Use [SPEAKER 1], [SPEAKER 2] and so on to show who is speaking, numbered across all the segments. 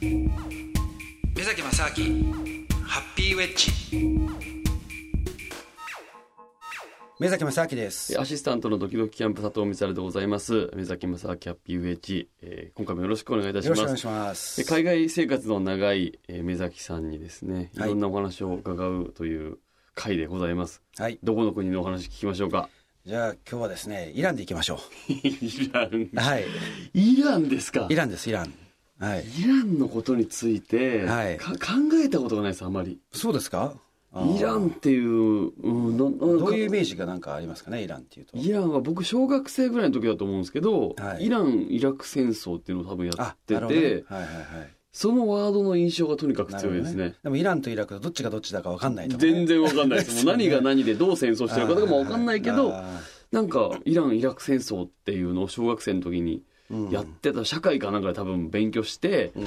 [SPEAKER 1] 目崎正明ハッピーウェッジ。目崎正明です。
[SPEAKER 2] アシスタントのドキドキキャンプ佐藤光でございます。目崎正明ハッピーウェッジ、えー今回もよろしくお願いいたします。
[SPEAKER 1] よろしくお願いします。
[SPEAKER 2] で海外生活の長い、えー目崎さんにですねい
[SPEAKER 1] はい。
[SPEAKER 2] ろんなお話を伺うという回でございます、
[SPEAKER 1] はい。
[SPEAKER 2] どこの国のお話聞きましょうか？
[SPEAKER 1] じゃあ今日はですねイランで行きましょ
[SPEAKER 2] イラン。
[SPEAKER 1] うはい。
[SPEAKER 2] イランですか？
[SPEAKER 1] イランですイランはい。
[SPEAKER 2] イランのことについて、
[SPEAKER 1] はい。
[SPEAKER 2] か考えたことがないですあまり。
[SPEAKER 1] そうですか？
[SPEAKER 2] イランっていう、うん、な
[SPEAKER 1] どういうイメージがなんかありますかねイランっていうと。
[SPEAKER 2] イランは僕小学生ぐらいの時だと思うんですけど、
[SPEAKER 1] はい。
[SPEAKER 2] イラン・イラク戦争っていうのを多分や
[SPEAKER 1] あ
[SPEAKER 2] って
[SPEAKER 1] なるほどね。
[SPEAKER 2] て、
[SPEAKER 1] はいはいはい。
[SPEAKER 2] そのワードの印象がとにかく強いですね。
[SPEAKER 1] でもイランとイラクとどっちがどっちだか分かんないとかね。
[SPEAKER 2] 全然わかんないです。もう 何が何でどう戦争してるかとかも わかんないけど、
[SPEAKER 1] あ
[SPEAKER 2] なんかイラン・イラク戦争っていうのを小学生の時にやってた社会かなんかで多分勉強して、
[SPEAKER 1] うん。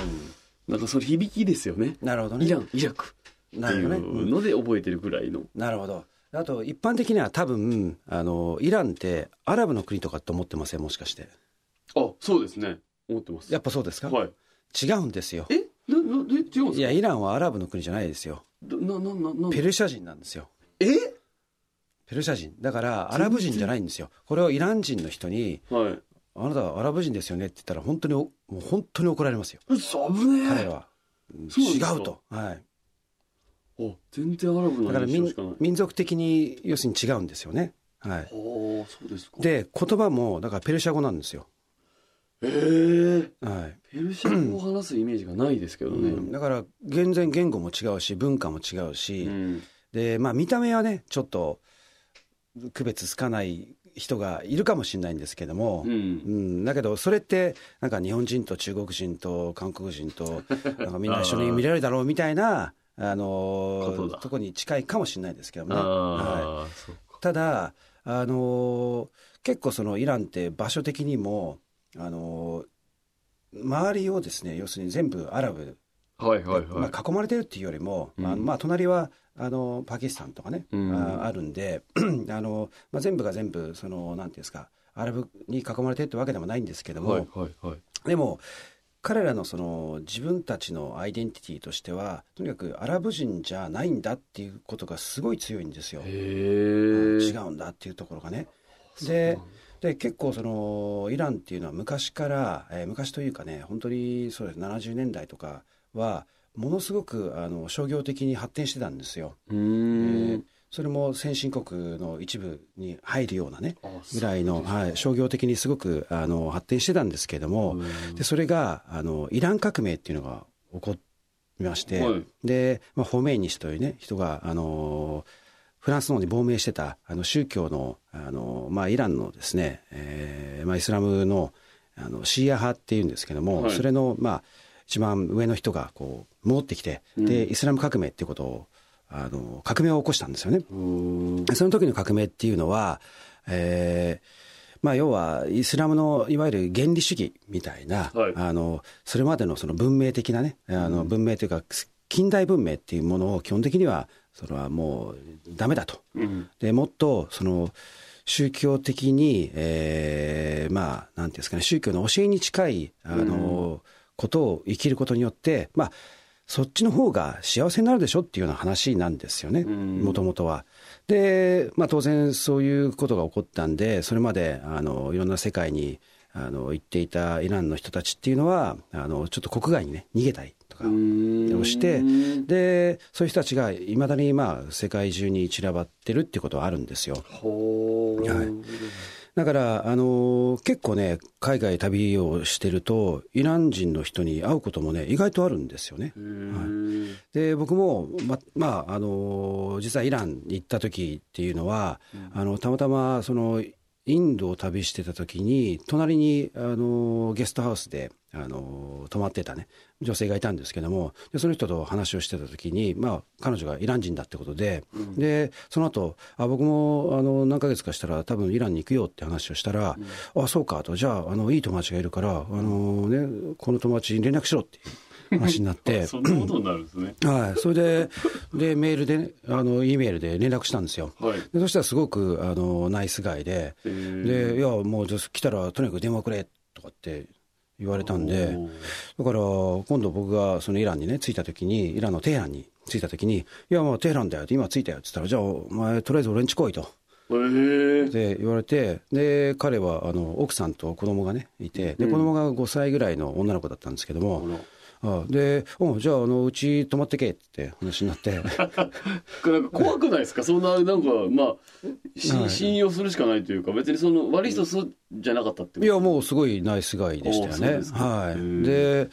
[SPEAKER 2] なんかその響きですよね。
[SPEAKER 1] なるほどね。
[SPEAKER 2] イラン・イラク。っていうので覚えてるぐらいの。
[SPEAKER 1] なるほど。あと一般的には多分あのイランってアラブの国とかって思ってません？もしかして。
[SPEAKER 2] あ、そうですね。思ってます。
[SPEAKER 1] やっぱそうですか、
[SPEAKER 2] はい。
[SPEAKER 1] 違うんですよ。
[SPEAKER 2] え？な、な、え違うんですか？
[SPEAKER 1] いやイランはアラブの国じゃないですよ。
[SPEAKER 2] どな、な、な、な、
[SPEAKER 1] ペルシャ人なんですよ。
[SPEAKER 2] え？
[SPEAKER 1] ペルシャ人。だからアラブ人じゃないんですよ。これをイラン人の人に
[SPEAKER 2] はい。
[SPEAKER 1] 「あなたはアラブ人ですよね」って言ったら本当におもう本当に怒られますよ。
[SPEAKER 2] うそ、危ねえ。
[SPEAKER 1] 彼は。違うと、はい、
[SPEAKER 2] あ全然アラブの
[SPEAKER 1] だから民。民族的に要するに違うんですよね、はい、
[SPEAKER 2] ああ、そうですか。
[SPEAKER 1] で言葉もだからペルシャ語なんですよ、
[SPEAKER 2] ええ
[SPEAKER 1] はい。
[SPEAKER 2] ペルシャ語を話すイメージがないですけどね。
[SPEAKER 1] うん。だから全然言語も違うし文化も違うし、
[SPEAKER 2] うん。
[SPEAKER 1] でまあ見た目はねちょっと区別つかない人がいるかもしれないんですけども、
[SPEAKER 2] う
[SPEAKER 1] うん
[SPEAKER 2] ん。
[SPEAKER 1] だけどそれってなんか日本人と中国人と韓国人となんかみんな一緒に見れるだろうみたいなあの
[SPEAKER 2] こと
[SPEAKER 1] こに近いかもしれないですけどね。
[SPEAKER 2] あ
[SPEAKER 1] は。い、ただあの結構そのイランって場所的にもあの周りをですね要するに全部アラブ
[SPEAKER 2] はいはいはい。
[SPEAKER 1] まあ、囲まれてるっていうよりも、
[SPEAKER 2] うん
[SPEAKER 1] まあまあ、隣はあのパキスタンとかね、
[SPEAKER 2] うん
[SPEAKER 1] ああるんで あの、まあ、全部が全部そのなんていうんですかアラブに囲まれてるってわけでもないんですけども、
[SPEAKER 2] はいはいはい。
[SPEAKER 1] でも彼らのその自分たちのアイデンティティとしてはとにかくアラブ人じゃないんだっていうことがすごい強いんですよ。
[SPEAKER 2] へえ。
[SPEAKER 1] 違うんだっていうところがね。でで結構そのイランっていうのは昔から、えー昔というかね本当にそうです70年代とかはものすごくあの商業的に発展してたんですよ。え
[SPEAKER 2] ん
[SPEAKER 1] ー。それも先進国の一部に入るようなね
[SPEAKER 2] あ
[SPEAKER 1] ぐらいの、はい、商業的にすごくあの発展してたんですけれども、
[SPEAKER 2] うん
[SPEAKER 1] でそれがあのイラン革命っていうのが起こりまして、
[SPEAKER 2] はい
[SPEAKER 1] で、まあ、ホメイニ氏というね人があのフランスの方に亡命してたあの宗教のあの、まあ、イランのですね、えーまあ、イスラムのあのシーア派っていうんですけども、
[SPEAKER 2] はい
[SPEAKER 1] それの、まあ、一番上の人がこう戻ってきて、でイスラム革命っていうことをあの革命を起こしたんですよね。その時の革命っていうのは、えーまあ、要はイスラムのいわゆる原理主義みたいな、
[SPEAKER 2] はい
[SPEAKER 1] あのそれまでのその文明的なねあの文明というか近代文明っていうものを基本的にはそれはもうダメだと。
[SPEAKER 2] うん。
[SPEAKER 1] でもっとその宗教的に、えーまあなんていうんですかね宗教の教えに近いあの、ことを生きることによってまあそっちの方が幸せになるでしょっていうような話なんですよね
[SPEAKER 2] ん
[SPEAKER 1] もともとは。で、まあ、当然そういうことが起こったんでそれまであのいろんな世界にあの行っていたイランの人たちっていうのはあのちょっと国外にね逃げたりとかをしてでそういう人たちがいまだにまあ世界中に散らばってるっていうことはあるんですよ。はいだから、あの結構ね、海外旅をしてると、イラン人の人に会うこともね、意外とあるんですよね。
[SPEAKER 2] う。ーん。
[SPEAKER 1] で、僕も、ま、まあ、あの実はイランに行った時っていうのは、あの、たまたま、その、インドを旅してた時に、隣に、あのゲストハウスで、あの泊まってたね、女性がいたんですけども、でその人と話をしてた時に、まあ、彼女がイラン人だってことで、で、その後、あ、僕も、あの、何ヶ月かしたら多分イランに行くよって話をしたら、あ、そうかと、じゃあ、あの、いい友達がいるから、あのね、この友達に連絡しろっていう話になって、
[SPEAKER 2] そんなことになるんですね。
[SPEAKER 1] はい、それで、で、メールでね、あの、E メールで連絡したんですよ。
[SPEAKER 2] はい。
[SPEAKER 1] でそしたらすごく、あの、ナイスガイで、で、いや、もう、来たらとにかく電話くれ、とかって言われたんで、だから今度僕がそのイランにね、着いた時に、イランのテヘランに着いた時に、いや、もうテヘランだよって、今着いたよって言ったら、じゃあ、お前、とりあえず俺んち来いと。で言われてで彼はあの奥さんと子供がねいてで子供が5歳ぐらいの女の子だったんですけども、あで、うん、じゃあ、あの、うち泊まってけって話になって。なんか
[SPEAKER 2] 怖くないですか？そんな、なんか、まあ、はい、信用するしかないというか、別にその、悪い人じゃなかったって
[SPEAKER 1] いや、もうすごいナイスガイでしたよね。はい。で、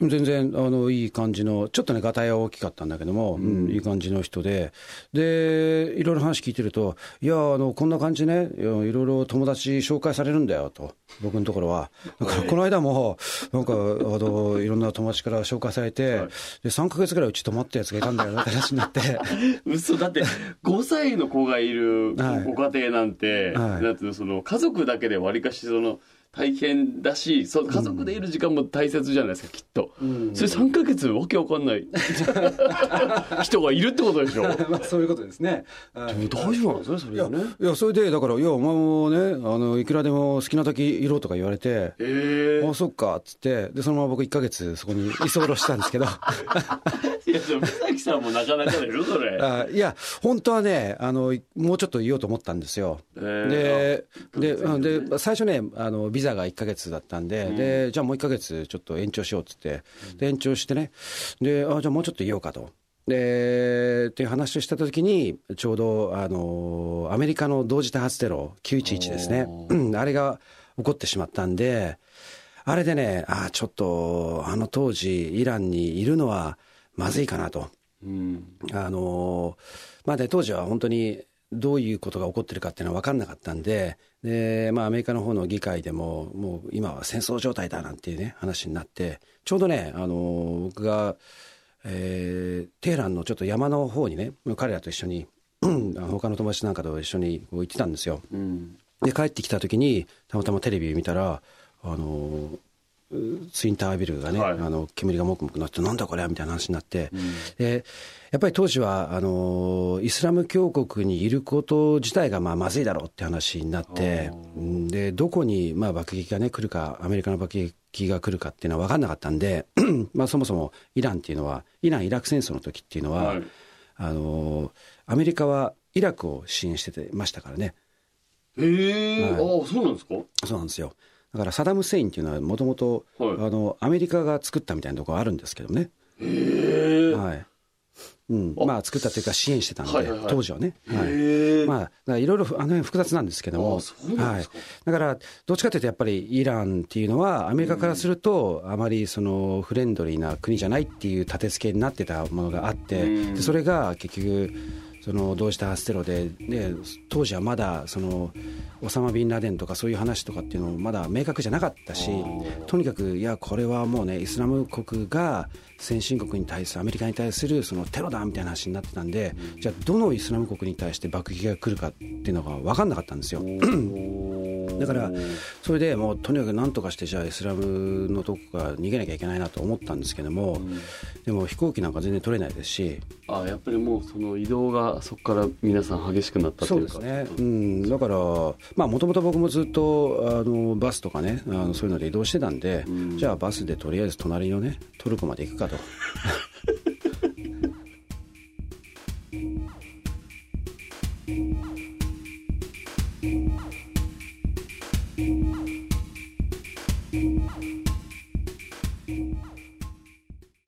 [SPEAKER 1] 全然、あの、いい感じの、ちょっとね、がたいは大きかったんだけども、うん、いい感じの人で、で、いろいろ話聞いてると、いや、あの、こんな感じね、いろいろ友達紹介されるんだよ、と、僕のところは。だから、この間も、なんか、あの、いろんな友達から紹介されて、はい、で3か月ぐらいうち泊まったやつがいたんだよなって話になって。
[SPEAKER 2] 嘘だって5歳の子がいるご家庭なんて、はい、なんていうのその家族だけでわりかしその大変だし、そ家族でいる時間も大切じゃないですか、きっと。うん、それ3か月わけわかんない 人がいるってことでしょ。
[SPEAKER 1] まあそういうことですね。
[SPEAKER 2] でも大丈夫なんですね、それね。
[SPEAKER 1] いや、それで、だから、いや、お前もね、あの、いくらでも好きな時いろとか言われて、えー、あ、そっか、っつって、で、そのまま僕1か月そこに居候したんですけど。
[SPEAKER 2] いや、でも、木さんもなかなかでしょ、それ。
[SPEAKER 1] あいや、本当はね、あの、もうちょっと言おうと思ったんですよ。えー、で、で、で、最初ね、あの、ビザが1か月だったんで、うん、で、じゃあもう1か月ちょっと延長しようっつって、で、延長してね、で、あ、じゃあもうちょっといようかと。で、っていう話をしたときに、ちょうど、あの、アメリカの同時多発テロ、911ですね。あれが起こってしまったんで、あれでね、あちょっと、あの当時、イランにいるのはまずいかなと。うん、あの、まあね、当時は本当にどういうことが起こってるかっていうのは分からなかったんで、で、まあ、アメリカの方の議会でも、もう今は戦争状態だなんていうね、話になって、ちょうどね、あの、僕が、えー、テヘランのちょっと山の方にね、彼らと一緒に、他の友達なんかと一緒に行ってたんですよ。うん、で、帰ってきた時に、たまたまテレビ見たら、あの、ツインタービルがね、はい、あの煙がもくもくなって、なんだこれみたいな話になって、うん、でやっぱり当時はあのイスラム教国にいること自体がまあまずいだろうって話になって、でどこにまあ爆撃が、ね、来るか、アメリカの爆撃が来るかっていうのは分からなかったんで、まあそもそもイランっていうのは、イラン・イラク戦争の時っていうのは、はい、あのアメリカはイラクを支援しててましたからね。
[SPEAKER 2] へえ、はい、ああ、そうなんですか？
[SPEAKER 1] そうなんですよ。だからサダム・セインっていうのはもともとアメリカが作ったみたいなところあるんですけどね。へはい。うん、まあ作ったというか支援してたんで、はいはいはい、当時はね。はい、まあいろいろあの複雑なんですけども、はい、だからどっちかというとやっぱりイランっていうのはアメリカからするとあまりそのフレンドリーな国じゃないっていう立て付けになってたものがあって、でそれが結局その同時多発テロで、ね、当時はまだそのオサマ・ビンラデンとかそういう話とかっていうのもまだ明確じゃなかったしとにかくいやこれはもうねイスラム国が先進国に対するアメリカに対するそのテロだみたいな話になってたんでじゃあどのイスラム国に対して爆撃が来るかっていうのが分かんなかったんですよ。だからそれでもうとにかく何とかしてじゃあイスラムのとこから逃げなきゃいけないなと思ったんですけども、でも飛行機なんか全然取れないですし。
[SPEAKER 2] あやっぱりもうその移動がそこから皆さん激しくなったというか。
[SPEAKER 1] そうですね、うん、だからまあもともと僕もずっとあのバスとかねあのそういうので移動してたんで、うん、じゃあバスでとりあえず隣のねトルコまで行くかと